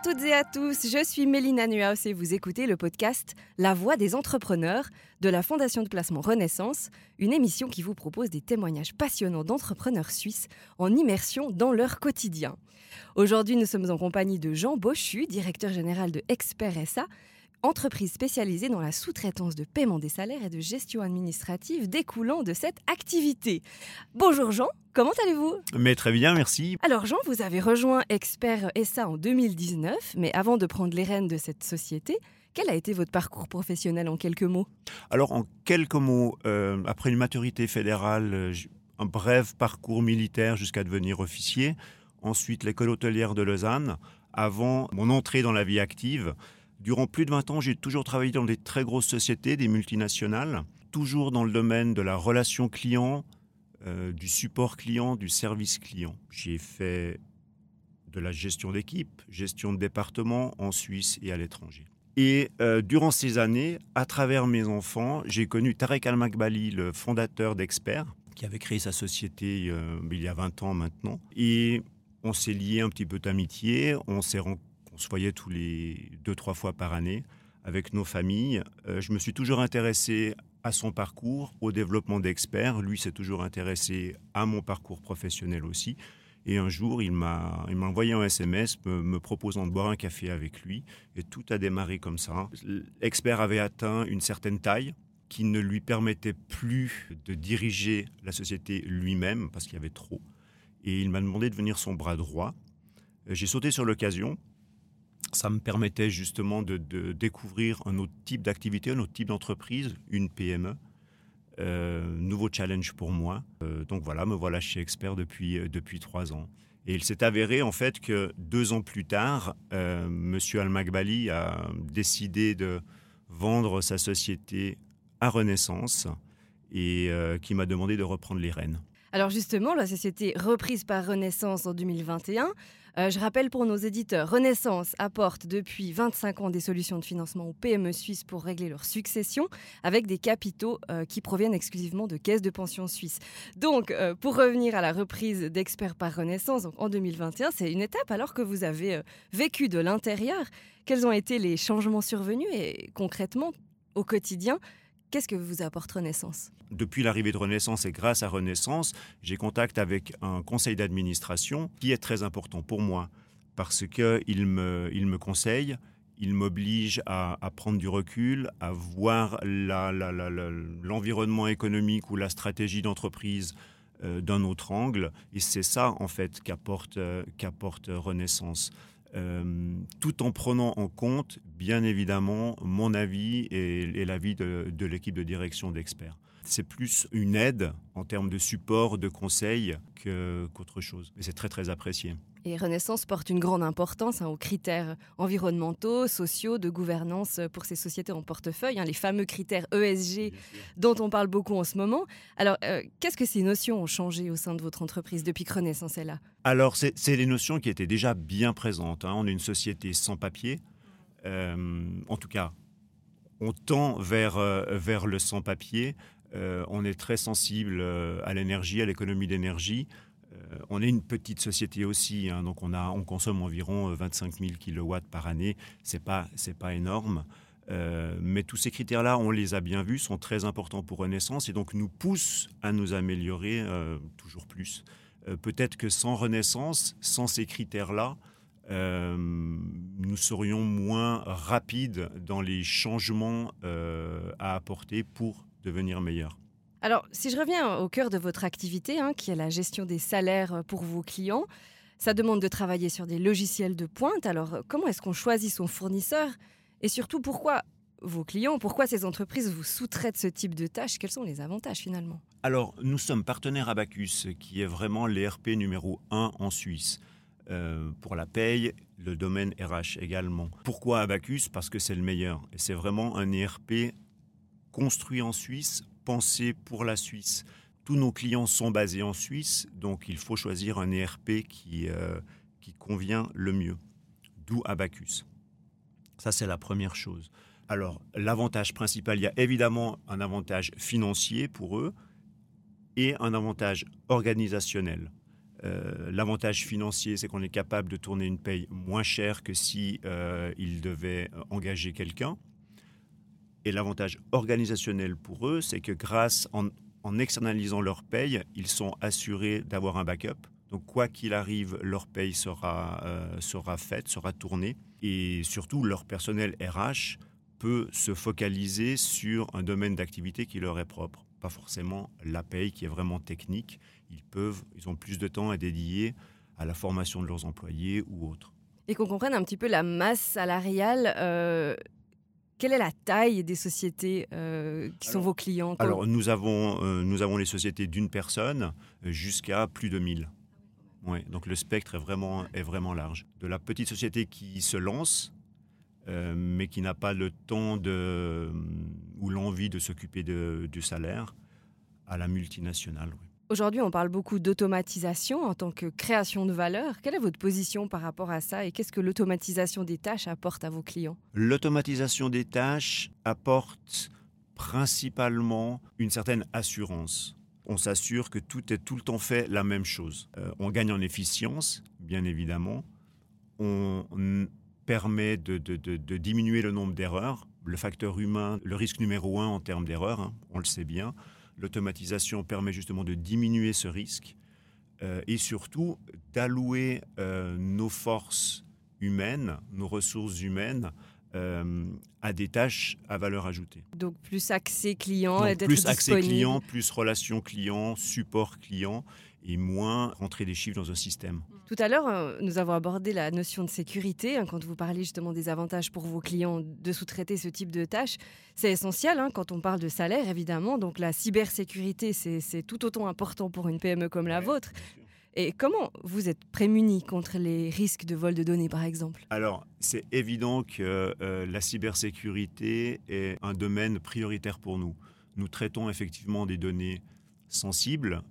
à toutes et à tous, je suis Mélina Nuaus et vous écoutez le podcast La Voix des entrepreneurs de la Fondation de placement Renaissance, une émission qui vous propose des témoignages passionnants d'entrepreneurs suisses en immersion dans leur quotidien. Aujourd'hui, nous sommes en compagnie de Jean Bochu, directeur général de Expert SA, entreprise spécialisée dans la sous-traitance de paiement des salaires et de gestion administrative découlant de cette activité. Bonjour Jean, comment allez-vous? Mais très bien, merci. Alors Jean, vous avez rejoint Expert SA en 2019, mais avant de prendre les rênes de cette société, quel a été votre parcours professionnel en quelques mots? Alors en quelques mots, euh, après une maturité fédérale, euh, un bref parcours militaire jusqu'à devenir officier, ensuite l'école hôtelière de Lausanne, avant mon entrée dans la vie active. Durant plus de 20 ans, j'ai toujours travaillé dans des très grosses sociétés, des multinationales, toujours dans le domaine de la relation client, euh, du support client, du service client. J'ai fait de la gestion d'équipe, gestion de département en Suisse et à l'étranger. Et euh, durant ces années, à travers mes enfants, j'ai connu Tarek Al-Makbali, le fondateur d'Expert, qui avait créé sa société euh, il y a 20 ans maintenant. Et on s'est lié un petit peu d'amitié, on s'est rencontrés se voyait tous les deux, trois fois par année avec nos familles. Euh, je me suis toujours intéressé à son parcours, au développement d'experts. Lui s'est toujours intéressé à mon parcours professionnel aussi. Et un jour, il m'a, envoyé un SMS me, proposant de boire un café avec lui. Et tout a démarré comme ça. L'expert avait atteint une certaine taille qui ne lui permettait plus de diriger la société lui-même parce qu'il y avait trop. Et il m'a demandé de devenir son bras droit. J'ai sauté sur l'occasion ça me permettait justement de, découvrir un autre type d'activité, un autre type d'entreprise, une PME. Euh, nouveau challenge pour moi. Euh, donc voilà, me voilà chez Expert depuis, euh, depuis trois ans. Et il s'est avéré en fait que deux ans plus tard, Monsieur Al-Magbali a décidé de vendre sa société à Renaissance et qui m'a demandé de reprendre les rênes. Alors justement, la société reprise par Renaissance en 2021. Euh, je rappelle pour nos éditeurs, Renaissance apporte depuis 25 ans des solutions de financement aux PME suisses pour régler leur succession avec des capitaux euh, qui proviennent exclusivement de caisses de pension suisses. Donc, euh, pour revenir à la reprise d'experts par Renaissance en 2021, c'est une étape alors que vous avez vécu de l'intérieur. Quels ont été les changements survenus et concrètement, au quotidien, Qu'est-ce que vous apporte Renaissance? Depuis l'arrivée de Renaissance et grâce à Renaissance, j'ai contact avec un conseil d'administration qui est très important pour moi parce qu'il me, il me conseille, il m'oblige à, prendre du recul, à voir l'environnement économique ou la stratégie d'entreprise euh, d'un autre angle. Et c'est ça, en fait, qu'apporte euh, qu'apporte Renaissance. Euh, tout en prenant en compte, bien évidemment, mon avis et, l'avis de, l'équipe de direction d'experts. C'est plus une aide en termes de support, de conseil qu'autre chose. Et c'est très très apprécié. Et Renaissance porte une grande importance hein, aux critères environnementaux, sociaux, de gouvernance pour ces sociétés en portefeuille, hein, les fameux critères ESG dont on parle beaucoup en ce moment. Alors, euh, qu'est-ce que ces notions ont changé au sein de votre entreprise depuis que Renaissance est là? Alors, c'est les notions qui étaient déjà bien présentes. Hein. On est une société sans papier. Euh, en tout cas, on tend vers, euh, vers le sans-papier. On est très sensible à l'énergie, à l'économie d'énergie. Euh, on est une petite société aussi, hein, donc on, consomme environ 25 000 kilowatts par année. C'est pas pas énorme, euh, mais tous ces critères-là, on les a bien vus, sont très importants pour Renaissance et donc nous poussent à nous améliorer euh, toujours plus. Peut-être que sans Renaissance, sans ces critères-là, nous serions moins rapides dans les changements à apporter pour devenir meilleurs. Alors, si je reviens au cœur de votre activité, hein, qui est la gestion des salaires pour vos clients, ça demande de travailler sur des logiciels de pointe. Alors, comment est-ce qu'on choisit son fournisseur Et surtout, pourquoi vos clients, pourquoi ces entreprises vous sous-traitent ce type de tâches? Quels sont les avantages finalement? Alors, nous sommes partenaires Abacus, qui est vraiment l'ERP numéro 1 en Suisse. Euh, pour la paye, le domaine RH également. Pourquoi Abacus? Parce que c'est le meilleur. Et c'est vraiment un ERP construit en Suisse pensé pour la Suisse. Tous nos clients sont basés en Suisse, donc il faut choisir un ERP qui, euh, qui convient le mieux. D'où Abacus. Ça, c'est la première chose. Alors, l'avantage principal, il y a évidemment un avantage financier pour eux et un avantage organisationnel. Euh, l'avantage financier, c'est qu'on est capable de tourner une paye moins chère que si euh, ils devaient engager quelqu'un. Et l'avantage organisationnel pour eux, c'est que grâce en, en externalisant leur paye, ils sont assurés d'avoir un backup. Donc quoi qu'il arrive, leur paye sera, euh, sera faite, sera tournée. Et surtout, leur personnel RH peut se focaliser sur un domaine d'activité qui leur est propre. Pas forcément la paye qui est vraiment technique. Ils peuvent, ils ont plus de temps à dédier à la formation de leurs employés ou autres. Et qu'on comprenne un petit peu la masse salariale. Euh, quelle est la taille des sociétés euh, qui sont vos clients Alors, nous avons, nous avons les sociétés d'une personne jusqu'à plus de 1000. Ouais, donc le spectre est vraiment, est vraiment large. De la petite société qui se lance, euh, mais qui n'a pas le temps de, ou l'envie de s'occuper du salaire, à la multinationale. Aujourd'hui, on parle beaucoup d'automatisation en tant que création de valeur. Quelle est votre position par rapport à ça et qu'est-ce que l'automatisation des tâches apporte à vos clients? L'automatisation des tâches apporte principalement une certaine assurance on s'assure que tout est tout le temps fait la même chose. Euh, on gagne en efficience, bien évidemment. On permet de, diminuer le nombre d'erreurs. Le facteur humain, le risque numéro un en termes d'erreurs, hein, on le sait bien. L'automatisation permet justement de diminuer ce risque euh, et surtout d'allouer euh, nos forces humaines, nos ressources humaines euh, à des tâches à valeur ajoutée. Donc plus accès client, et plus accès client, plus relation client, support client et moins rentrer des chiffres dans un système. Tout à l'heure, euh, nous avons abordé la notion de sécurité. Hein, quand vous parlez justement des avantages pour vos clients de sous-traiter ce type de tâches, c'est essentiel hein, quand on parle de salaire, évidemment. Donc la cybersécurité, c'est tout autant important pour une PME comme la vôtre. Et comment vous êtes prémuni contre les risques de vol de données, par exemple? Alors, c'est évident que euh, la cybersécurité est un domaine prioritaire pour nous. Nous traitons effectivement des données sensibles.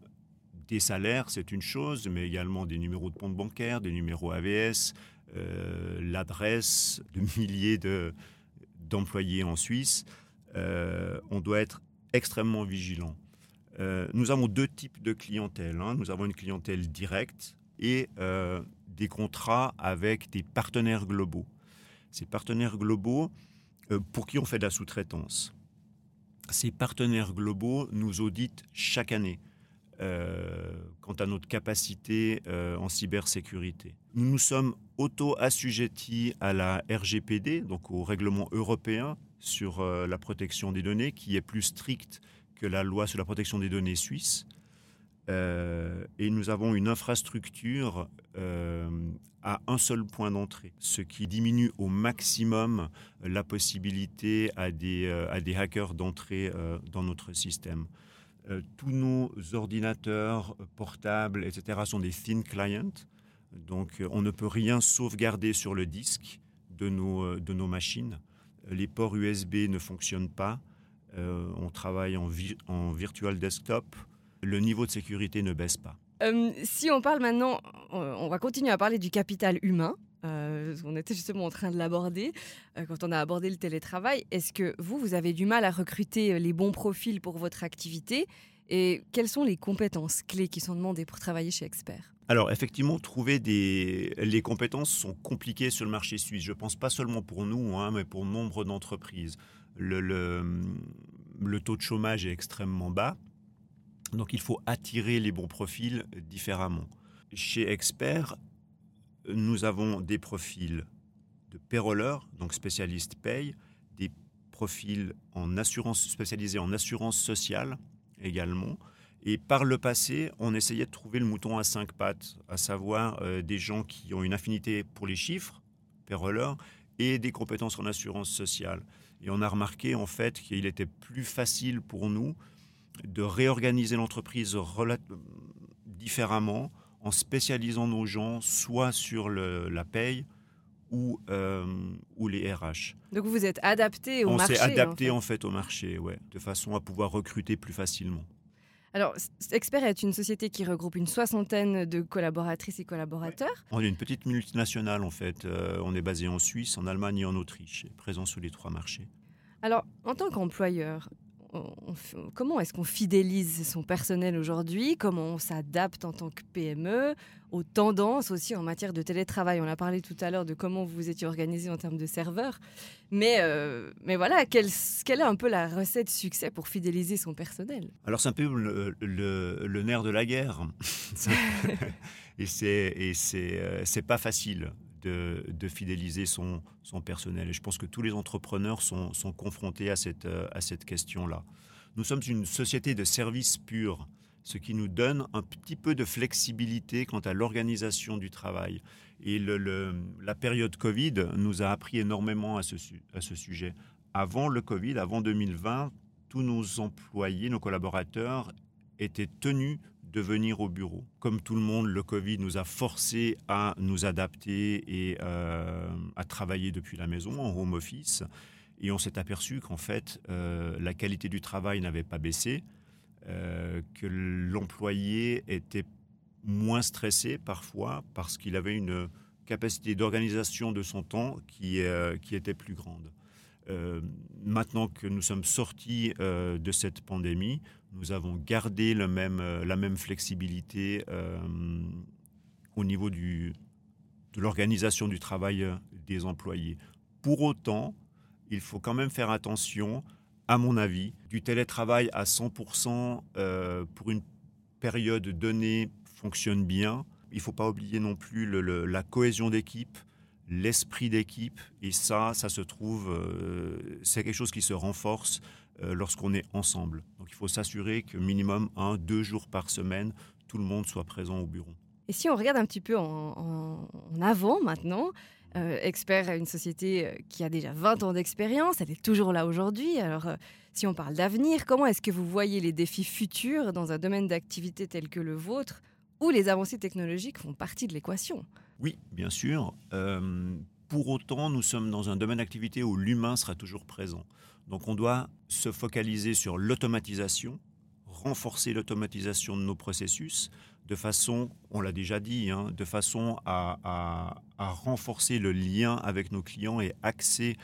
Des salaires, c'est une chose, mais également des numéros de compte bancaire, des numéros AVS, euh, l'adresse de milliers d'employés en Suisse. Euh, on doit être extrêmement vigilant. Euh, nous avons deux types de clientèle. Hein. Nous avons une clientèle directe et des contrats avec des partenaires globaux. Ces partenaires globaux, pour qui on fait de la sous-traitance? Ces partenaires globaux nous auditent chaque année quant à notre capacité en cybersécurité. Nous nous sommes auto-assujettis à la RGPD, donc au règlement européen sur la protection des données, qui est plus strict que la loi sur la protection des données suisse. Euh, et nous avons une infrastructure euh, à un seul point d'entrée, ce qui diminue au maximum la possibilité euh, à des hackers d'entrer dans notre système. Tous nos ordinateurs portables, etc., sont des thin clients, donc on ne peut rien sauvegarder sur le disque de nos, de nos machines. Les ports USB ne fonctionnent pas. Euh, on travaille en, virtual desktop. Le niveau de sécurité ne baisse pas. Euh, si on parle maintenant, on va continuer à parler du capital humain. Euh, on était justement en train de l'aborder quand on a abordé le télétravail. Est-ce que vous, vous avez du mal à recruter les bons profils pour votre activité? Et quelles sont les compétences clés qui sont demandées pour travailler chez Expert? Alors effectivement, trouver des les compétences sont compliquées sur le marché suisse. Je pense pas seulement pour nous, hein, mais pour nombre d'entreprises le, taux de chômage est extrêmement bas. Donc il faut attirer les bons profils différemment. Chez Expert, nous avons des profils de payrollers, donc spécialistes paye, des profils en assurance spécialisés en assurance sociale également. Et par le passé, on essayait de trouver le mouton à cinq pattes, à savoir euh, des gens qui ont une affinité pour les chiffres, payrollers, et des compétences en assurance sociale. Et on a remarqué en fait qu'il était plus facile pour nous de réorganiser l'entreprise différemment en spécialisant nos gens soit sur la paye ou, euh, ou les RH. Donc vous êtes adapté au marché On s'est adapté en fait. au marché, ouais, de façon à pouvoir recruter plus facilement. Alors, Expert est une société qui regroupe une soixantaine de collaboratrices et collaborateurs. On est une petite multinationale en fait. Euh, on est basé en Suisse, en Allemagne et en Autriche, présent sur les trois marchés. Alors, en tant qu'employeur, comment est-ce qu'on fidélise son personnel aujourd'hui? Comment on s'adapte en tant que PME aux tendances aussi en matière de télétravail. On a parlé tout à l'heure de comment vous étiez organisé en termes de serveurs. Mais, euh, mais voilà, quelle, quelle, est un peu la recette de succès pour fidéliser son personnel? Alors c'est un peu le, le, nerf de la guerre. et c'est euh, pas facile de, fidéliser son, son, personnel. Et je pense que tous les entrepreneurs sont, sont confrontés à cette, euh, à cette question-là. Nous sommes une société de services purs, ce qui nous donne un petit peu de flexibilité quant à l'organisation du travail. Et le, la période Covid nous a appris énormément à ce, à ce sujet. Avant le Covid, avant 2020, tous nos employés, nos collaborateurs étaient tenus de venir au bureau. Comme tout le monde, le Covid nous a forcés à nous adapter et euh, à travailler depuis la maison, en home office. Et on s'est aperçu qu'en fait, euh, la qualité du travail n'avait pas baissé, euh, que l'employé était moins stressé parfois parce qu'il avait une capacité d'organisation de son temps qui, qui était plus grande. Maintenant que nous sommes sortis de cette pandémie, nous avons gardé le même, euh, la même flexibilité euh, au niveau de l'organisation du travail euh, des employés. Pour autant, il faut quand même faire attention, à mon avis, du télétravail à 100% pour une période donnée fonctionne bien. Il ne faut pas oublier non plus la cohésion d'équipe, l'esprit d'équipe, et ça, ça se trouve, c'est quelque chose qui se renforce euh, lorsqu'on est ensemble. Donc il faut s'assurer que minimum un, deux jours par semaine, tout le monde soit présent au bureau. Et si on regarde un petit peu en, avant maintenant, euh, Expert a une société euh, qui a déjà 20 ans d'expérience, elle est toujours là aujourd'hui. Alors, si on parle d'avenir, comment est-ce que vous voyez les défis futurs dans un domaine d'activité tel que le vôtre, où les avancées technologiques font partie de l'équation? Oui, bien sûr. pour autant, nous sommes dans un domaine d'activité où l'humain sera toujours présent. Donc on doit se focaliser sur l'automatisation, renforcer l'automatisation de nos processus de façon, on l'a déjà dit, hein, de façon à, renforcer le lien avec nos clients et axer,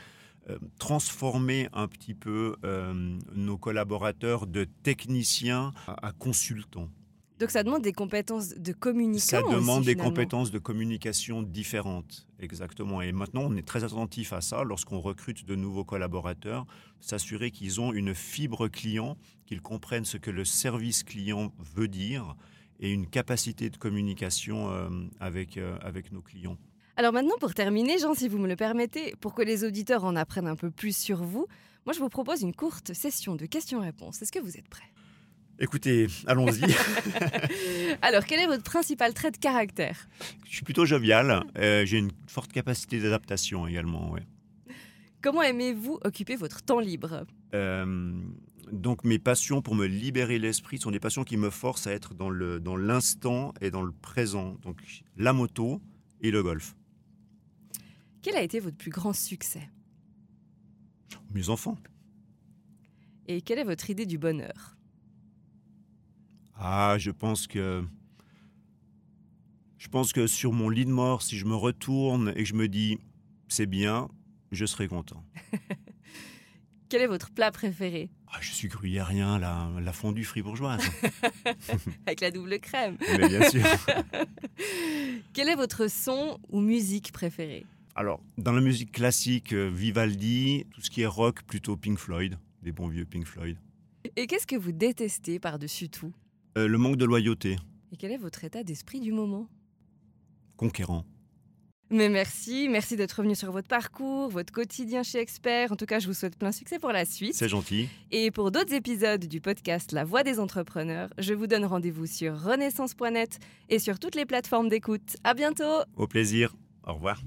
euh, transformer un petit peu euh, nos collaborateurs de techniciens à consultants. Donc ça demande des compétences de communication. Ça demande des compétences de communication différentes, exactement. Et maintenant, on est très attentif à ça lorsqu'on recrute de nouveaux collaborateurs, s'assurer qu'ils ont une fibre client, qu'ils comprennent ce que le service client veut dire et une capacité de communication euh, avec, euh, avec nos clients. Alors maintenant, pour terminer, Jean, si vous me le permettez, pour que les auditeurs en apprennent un peu plus sur vous, moi je vous propose une courte session de questions-réponses. Est-ce que vous êtes prêts? Écoutez, allons-y. Alors, quel est votre principal trait de caractère? Je suis plutôt jovial. Euh, j'ai une forte capacité d'adaptation également. Comment aimez-vous occuper votre temps libre? Euh, Donc, mes passions pour me libérer l'esprit sont des passions qui me forcent à être dans, le, dans l'instant et dans le présent. Donc, la moto et le golf. Quel a été votre plus grand succès? Mes enfants. Et quelle est votre idée du bonheur? Ah, je pense que. Je pense que sur mon lit de mort, si je me retourne et que je me dis c'est bien, je serai content. Quel est votre plat préféré? Ah, Je suis gruyérien, la, la fondue fribourgeoise. Avec la double crème. Mais bien sûr. Quel est votre son ou musique préférée? Alors, dans la musique classique, euh, Vivaldi, tout ce qui est rock, plutôt Pink Floyd, des bons vieux Pink Floyd. Et qu'est-ce que vous détestez par-dessus tout? Euh, le manque de loyauté. Et quel est votre état d'esprit du moment? Conquérant. Mais merci, merci d'être revenu sur votre parcours, votre quotidien chez Expert. En tout cas, je vous souhaite plein succès pour la suite. C'est gentil. Et pour d'autres épisodes du podcast La Voix des entrepreneurs, je vous donne rendez-vous sur renaissance.net et sur toutes les plateformes d'écoute. À bientôt. Au plaisir. Au revoir.